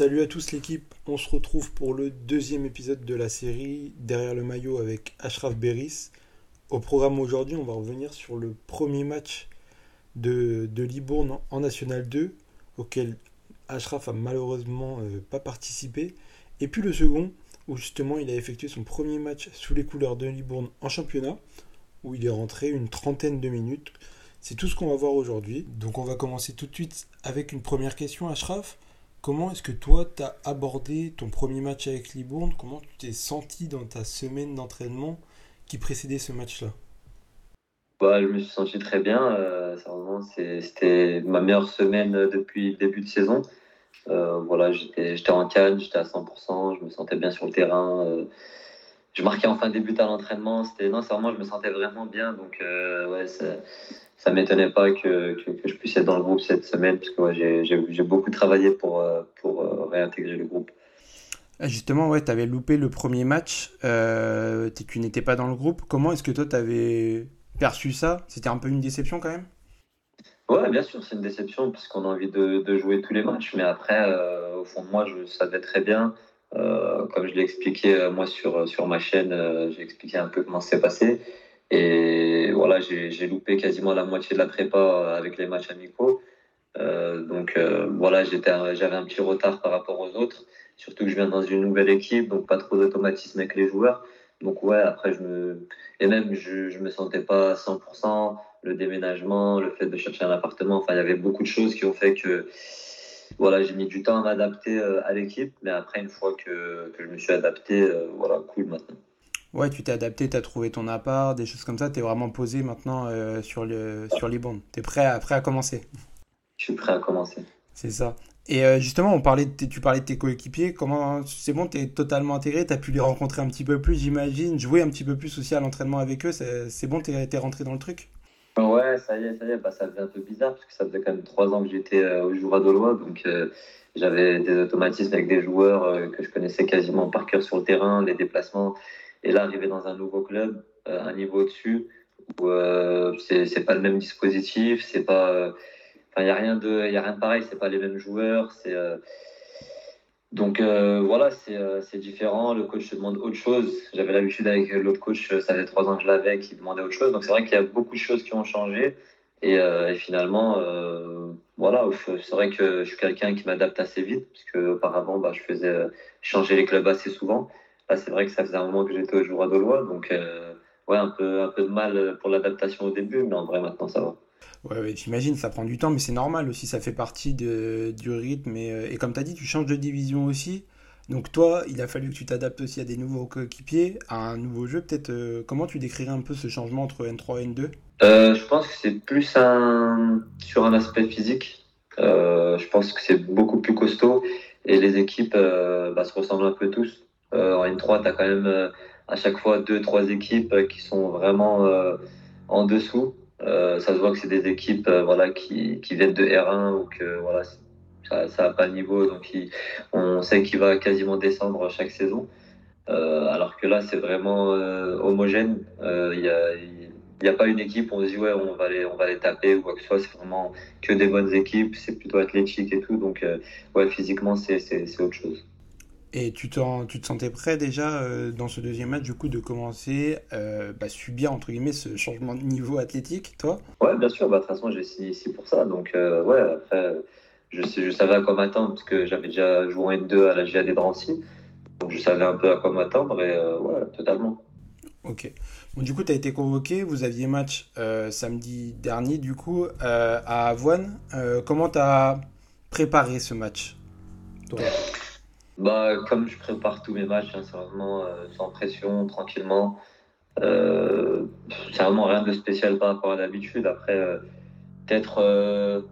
Salut à tous l'équipe, on se retrouve pour le deuxième épisode de la série Derrière le maillot avec Ashraf Beris. Au programme aujourd'hui, on va revenir sur le premier match de, de Libourne en National 2, auquel Ashraf a malheureusement euh, pas participé. Et puis le second, où justement il a effectué son premier match sous les couleurs de Libourne en championnat, où il est rentré une trentaine de minutes. C'est tout ce qu'on va voir aujourd'hui. Donc on va commencer tout de suite avec une première question, Ashraf. Comment est-ce que toi, tu as abordé ton premier match avec Libourne? Comment tu t'es senti dans ta semaine d'entraînement qui précédait ce match-là? Bah, Je me suis senti très bien. Euh, C'était ma meilleure semaine depuis le début de saison. Euh, voilà, J'étais en calme, j'étais à 100%, je me sentais bien sur le terrain. Euh, je marquais enfin des buts à l'entraînement. Non, vraiment, je me sentais vraiment bien. Donc, euh, ouais, ça m'étonnait pas que, que, je puisse être dans le groupe cette semaine, parce que j'ai beaucoup travaillé pour, euh, pour euh, réintégrer le groupe. Ah, justement, ouais, tu avais loupé le premier match, euh, tu n'étais pas dans le groupe. Comment est-ce que toi, tu avais perçu ça? C'était un peu une déception quand même? Ouais, bien sûr, c'est une déception, puisqu'on a envie de, de, jouer tous les matchs. Mais après, au fond de moi, je savais très bien. Comme je l'ai expliqué moi sur, sur ma chaîne, j'ai expliqué un peu comment c'est passé. Et voilà, j'ai loupé quasiment la moitié de la prépa avec les matchs amicaux. Euh, donc euh, voilà, j'avais un petit retard par rapport aux autres. Surtout que je viens dans une nouvelle équipe, donc pas trop d'automatisme avec les joueurs. Donc ouais, après je me et même je je me sentais pas à 100%. Le déménagement, le fait de chercher un appartement, enfin il y avait beaucoup de choses qui ont fait que voilà, j'ai mis du temps à m'adapter euh, à l'équipe, mais après une fois que, que je me suis adapté, euh, voilà, cool maintenant. Ouais, tu t'es adapté, tu as trouvé ton appart, des choses comme ça. Tu es vraiment posé maintenant euh, sur, le, sur les bandes. Tu es prêt à, prêt à commencer Je suis prêt à commencer. C'est ça. Et euh, justement, on parlait de, tu parlais de tes coéquipiers. Comment C'est bon, tu es totalement intégré. Tu as pu les rencontrer un petit peu plus, j'imagine. Jouer un petit peu plus aussi à l'entraînement avec eux. C'est bon, tu es, rentré dans le truc? Ouais, ça y est, ça y est. Bah, ça faisait un peu bizarre parce que ça faisait quand même trois ans que j'étais euh, au Jura Dolois. Donc j'avais des automatismes avec des joueurs que je connaissais quasiment par cœur sur le terrain, les déplacements. Et là, arriver dans un nouveau club, euh, un niveau au-dessus, où euh, c'est pas le même dispositif, c'est pas. Euh, il n'y a, rien de, y a rien de pareil, c'est pas les mêmes joueurs. c'est donc voilà, c'est différent. Le coach demande autre chose. J'avais l'habitude avec l'autre coach, ça fait trois ans que je l'avais, qui demandait autre chose. Donc c'est vrai qu'il y a beaucoup de choses qui ont changé. Et, et finalement, voilà, c'est vrai que je suis quelqu'un qui m'adapte assez vite, parce auparavant, bah, je faisais changer les clubs assez souvent c'est vrai que ça faisait un moment que j'étais au jour à Dolois, donc euh, ouais, un peu, un peu de mal pour l'adaptation au début, mais en vrai, maintenant, ça va. Ouais, j'imagine, ça prend du temps, mais c'est normal aussi, ça fait partie du rythme. Et, euh, comme tu as dit, tu changes de division aussi. Donc toi, il a fallu que tu t'adaptes aussi à des nouveaux coéquipiers, à un nouveau jeu. Peut-être euh, comment tu décrirais un peu ce changement entre N3 et N2 Je pense que c'est plus un... sur un aspect physique. je pense que c'est beaucoup plus costaud et les équipes bah, se ressemblent un peu tous. Euh, en N3, tu as quand même euh, à chaque fois deux, trois équipes qui sont vraiment euh, en dessous. Ça se voit que c'est des équipes voilà, qui, viennent de R1 ou que voilà, ça n'a pas de niveau. Donc on sait qu'il va quasiment descendre chaque saison. alors que là, c'est vraiment homogène. Il n'y a, a, pas une équipe, on se dit ouais, on va les, on va les taper ou quoi que ce soit. C'est vraiment que des bonnes équipes. C'est plutôt athlétique et tout. Donc ouais, physiquement, c'est autre chose. Et tu, tu te sentais prêt déjà euh, dans ce deuxième match du coup de commencer euh, bah, subir entre guillemets ce changement de niveau athlétique, toi? Ouais, bien sûr. Bah, de toute façon, j'ai signé ici pour ça. Donc euh, ouais, après, je, je savais à quoi m'attendre parce que j'avais déjà joué en N2 à la GAD de Drancy. Donc je savais un peu à quoi m'attendre et ouais, totalement. Ok. Bon, du coup, tu as été convoqué. Vous aviez match samedi dernier du coup à Avoine. comment tu as préparé ce match bah, comme je prépare tous mes matchs, hein, c'est vraiment euh, sans pression, tranquillement. Euh, c'est vraiment rien de spécial par rapport à d'habitude. Après, euh, peut-être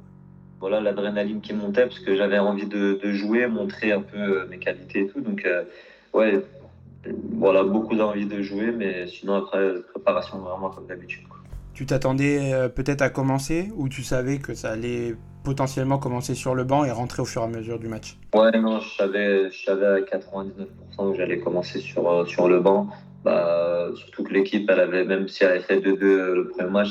voilà l'adrénaline qui montait parce que j'avais envie de, jouer, montrer un peu mes qualités et tout. Donc, ouais, voilà, beaucoup d'envie de jouer, mais sinon, après, préparation vraiment comme d'habitude. Tu t'attendais peut-être à commencer ou tu savais que ça allait potentiellement commencer sur le banc et rentrer au fur et à mesure du match Ouais, non, je savais, je savais à 99% que j'allais commencer sur, euh, sur le banc. Bah, surtout que l'équipe, elle avait, même si elle avait fait 2-2 le premier match,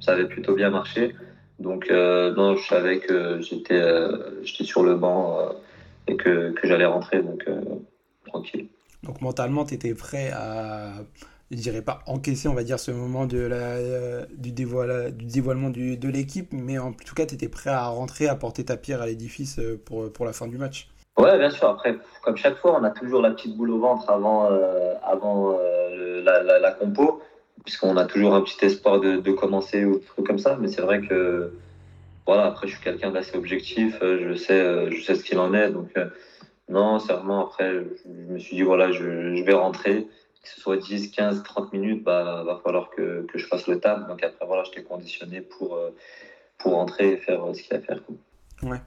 ça avait plutôt bien marché. Donc, euh, non, je savais que j'étais euh, j'étais sur le banc et que, que j'allais rentrer, donc tranquille. Donc mentalement, tu étais prêt à, je dirais pas encaisser, on va dire, ce moment la, du, dévoile, du dévoilement de l'équipe, mais en tout cas, tu étais prêt à rentrer, à porter ta pierre à l'édifice pour, pour la fin du match. Ouais, bien sûr. Après, comme chaque fois, on a toujours la petite boule au ventre avant, avant la, compo puisqu'on a toujours un petit espoir de, commencer ou trucs comme ça. Mais c'est vrai que, voilà, après, je suis quelqu'un d'assez objectif, euh, je sais, euh, je sais ce qu'il en est. Donc, euh, non, sérieusement, après, je, me suis dit, voilà, je, vais rentrer. Que ce soit 10, 15, 30 minutes, bah, va falloir que, que je fasse le table. Donc, après, voilà, j'étais conditionné pour, pour rentrer et faire ce qu'il y a à faire. Quoi. Ouais.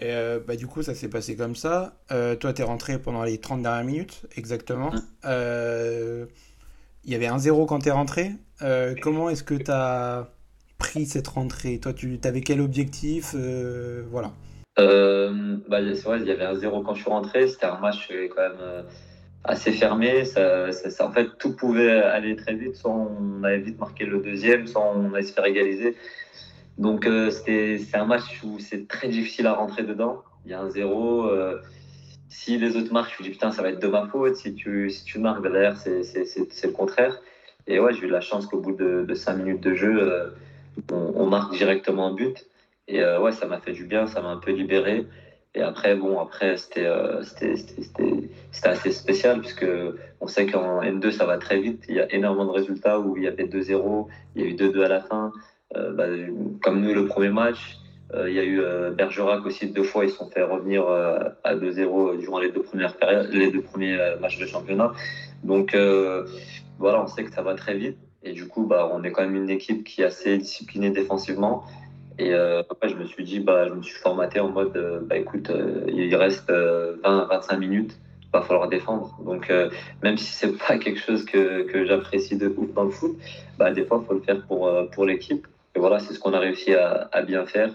Et bah, du coup, ça s'est passé comme ça. Euh, toi, tu es rentré pendant les 30 dernières minutes, exactement. Mmh. Euh, il y avait un zéro quand tu es rentré. Euh, comment est-ce que tu as pris cette rentrée? Toi, tu avais quel objectif? Euh, Voilà. Euh, bah, c'est vrai, il y avait un zéro quand je suis rentré. C'était un match quand même assez fermé. En fait, tout pouvait aller très vite. Soit on avait vite marqué le deuxième, soit on allait se faire égaliser. Donc, c'était c'est un match où c'est très difficile à rentrer dedans. Il y a un zéro si les autres marquent, je me dis putain, ça va être de ma faute. Si tu, si tu marques derrière, c'est le contraire. Et ouais, j'ai eu la chance qu'au bout de, de 5 minutes de jeu, euh, on, marque directement un but. Et euh, ouais, ça m'a fait du bien, ça m'a un peu libéré. Et après, bon, après, c'était euh, assez spécial puisque on sait qu'en N2, ça va très vite. Il y a énormément de résultats où il y avait 2-0, il y a eu 2-2 à la fin. Euh, bah, comme nous, le premier match, euh, il y a eu euh, Bergerac aussi deux fois, ils sont fait revenir à 2-0 durant les deux premières périodes, les deux premiers matchs de championnat. Donc voilà, on sait que ça va très vite. Et du coup, bah, on est quand même une équipe qui est assez disciplinée défensivement. Et euh, après, je me suis dit, bah, je me suis formaté en mode, euh, bah, écoute, euh, il reste 20-25 minutes, il va falloir défendre. Donc, même si c'est pas quelque chose que, que j'apprécie de ouf dans le foot, bah, des fois, il faut le faire pour, pour l'équipe. Et voilà, c'est ce qu'on a réussi à, bien faire.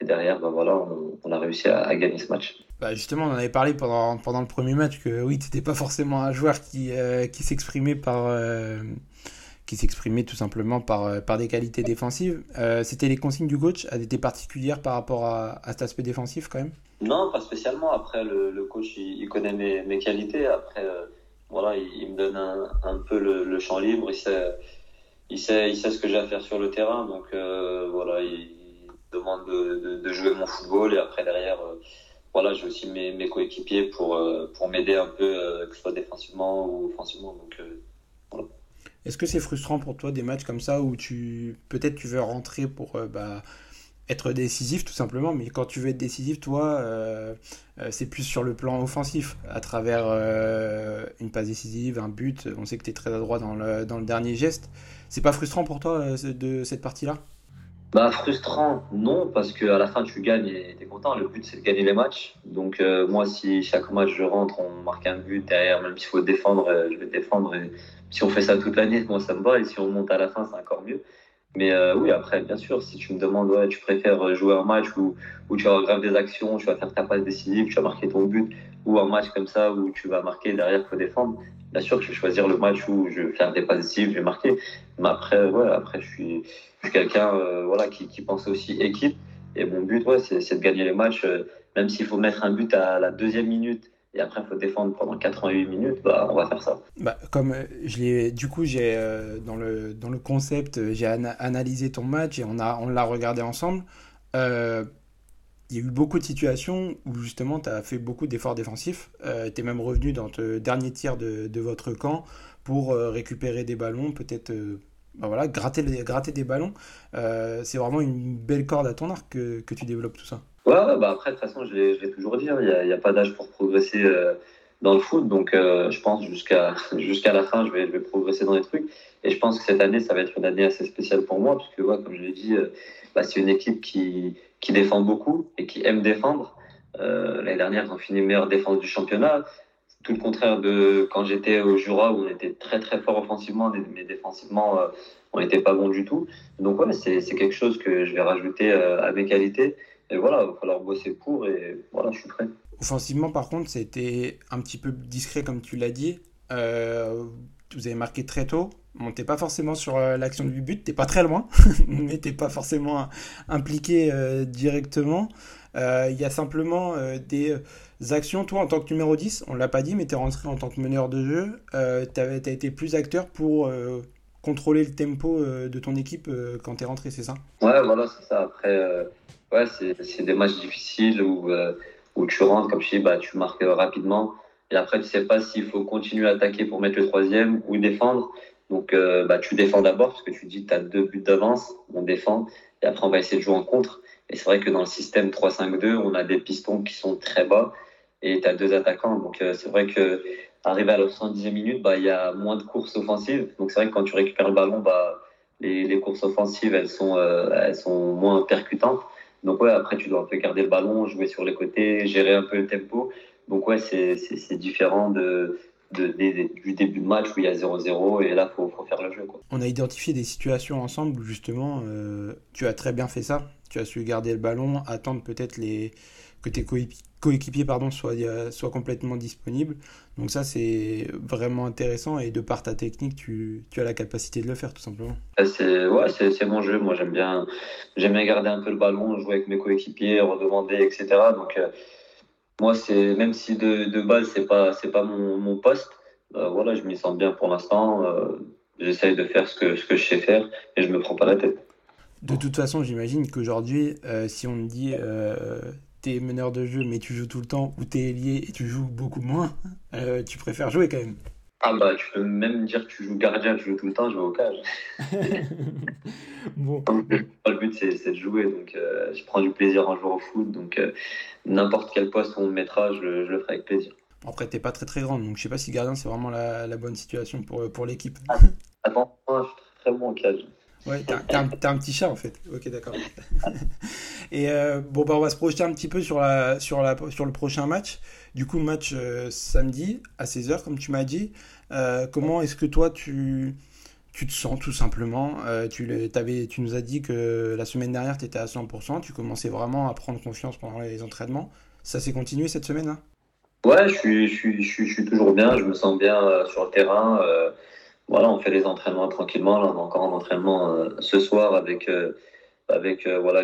Et derrière, bah voilà, on, a réussi à, gagner ce match. Bah justement, on en avait parlé pendant, pendant le premier match que oui, tu n'étais pas forcément un joueur qui, qui s'exprimait par. Euh, qui s'exprimait tout simplement par, euh, par des qualités défensives. C'était les consignes du coach elles étaient particulières par rapport à, cet aspect défensif quand même? Non, pas spécialement. Après, le, coach, il, connaît mes, mes, qualités. Après, voilà, il, me donne un, un peu le, champ libre. Il sait, il, sait, il sait ce que j'ai à faire sur le terrain. Donc, voilà, il, demande de, de, jouer mon football et après derrière euh, voilà j'ai aussi mes, mes coéquipiers pour euh, pour m'aider un peu euh, que ce soit défensivement ou offensivement donc voilà. Est-ce que c'est frustrant pour toi des matchs comme ça où tu peut-être tu veux rentrer pour bah, être décisif tout simplement, mais quand tu veux être décisif, toi, c'est plus sur le plan offensif, à travers une passe décisive, un but. On sait que tu es très adroit dans le, dans le dernier geste. C'est pas frustrant pour toi de cette partie-là? Bah, frustrant, non, parce qu'à la fin, tu gagnes et tu es content. Le but, c'est de gagner les matchs. Donc, euh, moi, si chaque match je rentre, on marque un but derrière, même s'il faut défendre, euh, je vais défendre. Et si on fait ça toute l'année, moi, ça me va. Et si on monte à la fin, c'est encore mieux. Mais euh, oui, après, bien sûr, si tu me demandes, ouais, tu préfères jouer un match où, tu vas grave des actions, tu vas faire ta passe décisive, tu vas marquer ton but, ou un match comme ça où tu vas marquer derrière, faut défendre. Bien sûr que je vais choisir le match où je vais faire des passes je vais marquer. Mais après, ouais, après, je suis quelqu'un euh, voilà, qui, qui, pense aussi équipe. Et mon but, ouais, c'est de gagner les matchs. Euh, même s'il faut mettre un but à la deuxième minute et après il faut défendre pendant 88 minutes, bah, on va faire ça. Bah, comme euh, je du coup, j'ai dans le dans le concept, j'ai analysé ton match et on a on l'a regardé ensemble. Il y a eu beaucoup de situations où justement tu as fait beaucoup d'efforts défensifs. tu es même revenu dans le dernier tiers de, de votre camp pour récupérer des ballons, peut-être bah voilà, gratter, gratter des ballons, euh, c'est vraiment une belle corde à ton arc que, que tu développes tout ça. Ouais, bah après, de toute façon, je l'ai toujours dit, hein, il n'y a, pas d'âge pour progresser euh, dans le foot. Donc, euh, je pense jusqu'à jusqu'à la fin, je vais, je vais progresser dans les trucs. Et je pense que cette année, ça va être une année assez spéciale pour moi, puisque, ouais, comme je l'ai dit, bah, c'est une équipe qui, qui défend beaucoup et qui aime défendre. L'année dernière, ils ont fini meilleure défense du championnat tout le contraire de quand j'étais au Jura où on était très très fort offensivement, mais défensivement euh, on n'était pas bon du tout. Donc ouais, c'est quelque chose que je vais rajouter euh, à mes qualités. Et voilà, il va falloir bosser pour et voilà, je suis prêt. Offensivement, par contre, c'était un petit peu discret comme tu l'as dit. Euh, vous avez marqué très tôt. Bon, t'es pas forcément sur l'action du but, t'es pas très loin, mais t'es pas forcément impliqué directement. Il y a simplement des actions. Toi, en tant que numéro 10, on l'a pas dit, mais tu es rentré en tant que meneur de jeu. tu as, été plus acteur pour contrôler le tempo de ton équipe quand tu es rentré, c'est ça? Ouais, voilà, c'est ça. Après, ouais, c'est des matchs difficiles où, où tu rentres, comme je dis, bah, tu marques rapidement. Et après, tu sais pas s'il faut continuer à attaquer pour mettre le troisième ou défendre. Donc, euh, bah, tu défends d'abord parce que tu dis tu as deux buts d'avance, on défend. Et après, on va essayer de jouer en contre. Et c'est vrai que dans le système 3-5-2, on a des pistons qui sont très bas et tu as deux attaquants. Donc, euh, c'est vrai que arrivé à la 70e minute, bah, il y a moins de courses offensives. Donc, c'est vrai que quand tu récupères le ballon, bah, les, les courses offensives, elles sont, euh, elles sont moins percutantes. Donc, ouais, après, tu dois un peu garder le ballon, jouer sur les côtés, gérer un peu le tempo. Donc ouais, c'est différent de, de, du début de match où il y a 0-0 et là, il faut, faut, faire le jeu. Quoi. On a identifié des situations ensemble où justement, euh, tu as très bien fait ça. Tu as su garder le ballon, attendre peut-être les que tes coéquipiers pardon, soient, soient complètement disponibles. Donc ça, c'est vraiment intéressant et de par ta technique, tu, tu, as la capacité de le faire tout simplement. C'est ouais, c'est mon jeu. Moi, j'aime bien, bien garder un peu le ballon, jouer avec mes coéquipiers, redemander, etc. Donc euh, moi, c'est même si de, de base c'est pas c'est pas mon, poste, euh, voilà, je m'y sens bien pour l'instant. Euh, J'essaye de faire ce que ce que je sais faire et je me prends pas la tête. De toute façon, j'imagine qu'aujourd'hui, euh, si on me dit euh, t'es meneur de jeu mais tu joues tout le temps ou t'es ailier et tu joues beaucoup moins, tu préfères jouer quand même. Ah bah tu peux même dire que tu joues gardien, tu joues tout le temps, je vais au cage. bon. Le but c'est de jouer, donc euh, je prends du plaisir en jouant au foot, donc euh, n'importe quel poste on me mettra, je, je, le ferai avec plaisir. Après t'es pas très très grande, donc je sais pas si gardien c'est vraiment la, la, bonne situation pour, pour l'équipe. Ah, attends, je suis très bon au cage. Ouais, t'as un, un, petit chat en fait. Ok, d'accord. Et euh, bon, bah, on va se projeter un petit peu sur, la, sur, la, sur le prochain match. Du coup, match euh, samedi à 16h, comme tu m'as dit. Euh, comment est-ce que toi, tu, tu te sens tout simplement? Tu, avais, tu nous as dit que la semaine dernière, tu étais à 100%. Tu commençais vraiment à prendre confiance pendant les entraînements. Ça s'est continué cette semaine là Ouais, je, suis, je, suis, je suis toujours bien. Je me sens bien sur le terrain voilà, on fait les entraînements tranquillement. Là, on est encore en entraînement euh, ce soir avec, euh, avec euh, voilà,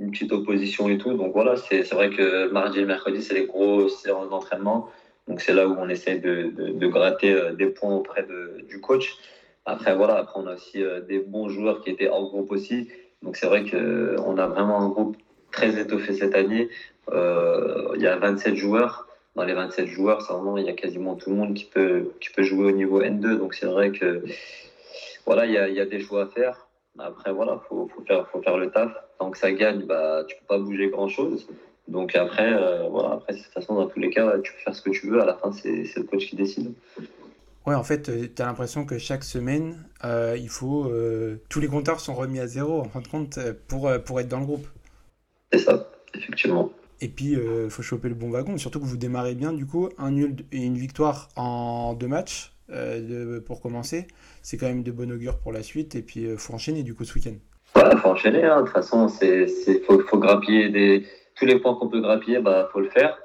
une petite opposition et tout. Donc voilà, c'est vrai que mardi et mercredi, c'est les gros séances d'entraînement. Donc c'est là où on essaie de, de, gratter des points auprès de, du coach. Après, voilà, après, on a aussi des bons joueurs qui étaient hors groupe aussi. Donc c'est vrai qu'on a vraiment un groupe très étoffé cette année. Il y a 27 joueurs dans les 27 joueurs, vraiment, il y a quasiment tout le monde qui peut, qui peut jouer au niveau N2. Donc c'est vrai que voilà, il y a, il y a des choix à faire. Après, voilà, faut, faut, faire, faut faire le taf. Tant que ça gagne, bah, tu peux pas bouger grand chose. Donc après, euh, voilà, après, de toute façon, dans tous les cas, tu peux faire ce que tu veux. À la fin, c'est le coach qui décide. Ouais, en fait, euh, tu as l'impression que chaque semaine, euh, il faut. Euh, tous les compteurs sont remis à zéro, en fin de compte, pour, pour être dans le groupe. C'est ça, effectivement. Et puis, il euh, faut choper le bon wagon. Surtout que vous démarrez bien, du coup, un nul et une victoire en deux matchs euh, pour commencer. C'est quand même de bon augure pour la suite. Et puis, il euh, faut enchaîner, du coup, ce week-end. Voilà, faut enchaîner. Hein. De toute façon, il faut, faut, grappiller tous les points qu'on peut grappiller, il bah, faut le faire.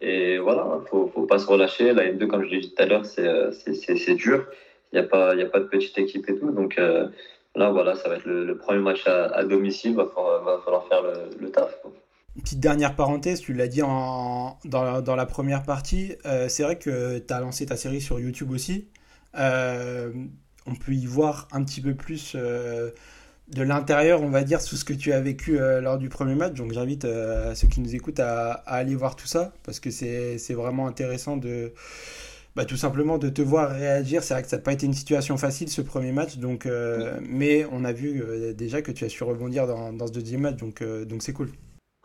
Et voilà, il ne faut pas se relâcher. La N2, comme je l'ai dit tout à l'heure, c'est dur. Il n'y a, pas, a pas de petite équipe et tout. Donc là, voilà, ça va être le, premier match à, domicile. Il va falloir, faire le, taf. Petite dernière parenthèse, tu l'as dit en, dans, dans, la première partie, euh, c'est vrai que tu as lancé ta série sur YouTube aussi. Euh, on peut y voir un petit peu plus euh, de l'intérieur, on va dire, sous ce que tu as vécu lors du premier match. Donc j'invite ceux qui nous écoutent à, à, aller voir tout ça, parce que c'est vraiment intéressant de... Bah, tout simplement de te voir réagir. C'est vrai que ça n'a pas été une situation facile ce premier match, donc, mais on a vu déjà que tu as su rebondir dans, dans ce deuxième match, donc donc c'est cool.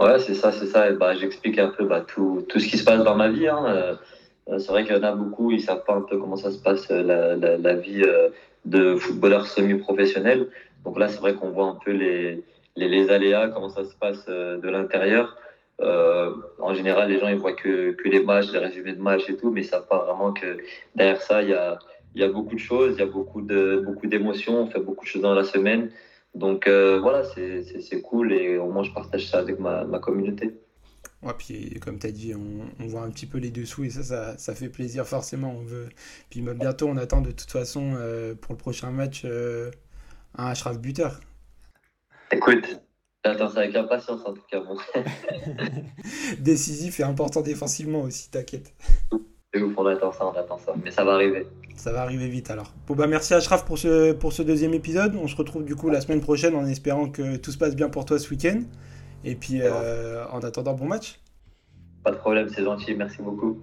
Ouais, c'est ça, c'est ça. Bah, j'explique un peu bah, tout, tout, ce qui se passe dans ma vie. Hein. Euh, c'est vrai qu'il y en a beaucoup, ils savent pas un peu comment ça se passe euh, la, la, vie euh, de footballeur semi-professionnel. Donc là, c'est vrai qu'on voit un peu les, les, les, aléas, comment ça se passe de l'intérieur. En général, les gens ils voient que, que les matchs, les résumés de matchs et tout, mais ils savent pas vraiment que derrière ça, il y a, y a beaucoup de choses, il y a beaucoup de beaucoup d'émotions, on fait beaucoup de choses dans la semaine. Donc euh, voilà, c'est cool et au moins je partage ça avec ma, ma communauté. Ouais, puis comme tu as dit, on, on, voit un petit peu les dessous et ça, ça, ça, fait plaisir forcément. On veut... Puis bah, bientôt, on attend de toute façon euh, pour le prochain match euh, un Ashraf buteur. Écoute, J'attends ça avec impatience en tout cas. Bon. Décisif et important défensivement aussi, t'inquiète. C'est ouf, on attend ça, on attend ça. Mais ça va arriver. Ça va arriver vite alors. Bon bah merci Ashraf pour ce, pour ce deuxième épisode. On se retrouve du coup la semaine prochaine en espérant que tout se passe bien pour toi ce week-end. Et puis euh, en attendant, bon match. Pas de problème, c'est gentil, merci beaucoup.